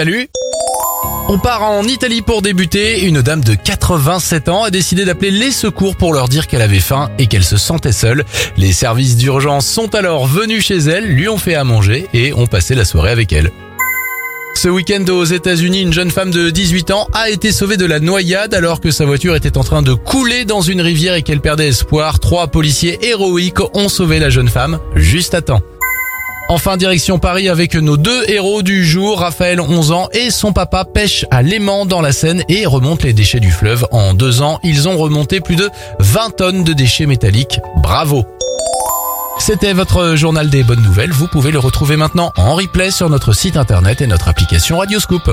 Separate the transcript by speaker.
Speaker 1: Salut on part en Italie pour débuter. Une dame de 87 ans a décidé d'appeler les secours pour leur dire qu'elle avait faim et qu'elle se sentait seule. Les services d'urgence sont alors venus chez elle, lui ont fait à manger et ont passé la soirée avec elle. Ce week-end aux États-Unis, une jeune femme de 18 ans a été sauvée de la noyade alors que sa voiture était en train de couler dans une rivière et qu'elle perdait espoir. Trois policiers héroïques ont sauvé la jeune femme juste à temps. Enfin, direction Paris avec nos deux héros du jour, Raphaël 11 ans et son papa pêche à l'aimant dans la Seine et remonte les déchets du fleuve. En deux ans, ils ont remonté plus de 20 tonnes de déchets métalliques. Bravo C'était votre journal des bonnes nouvelles. Vous pouvez le retrouver maintenant en replay sur notre site internet et notre application Radioscoop.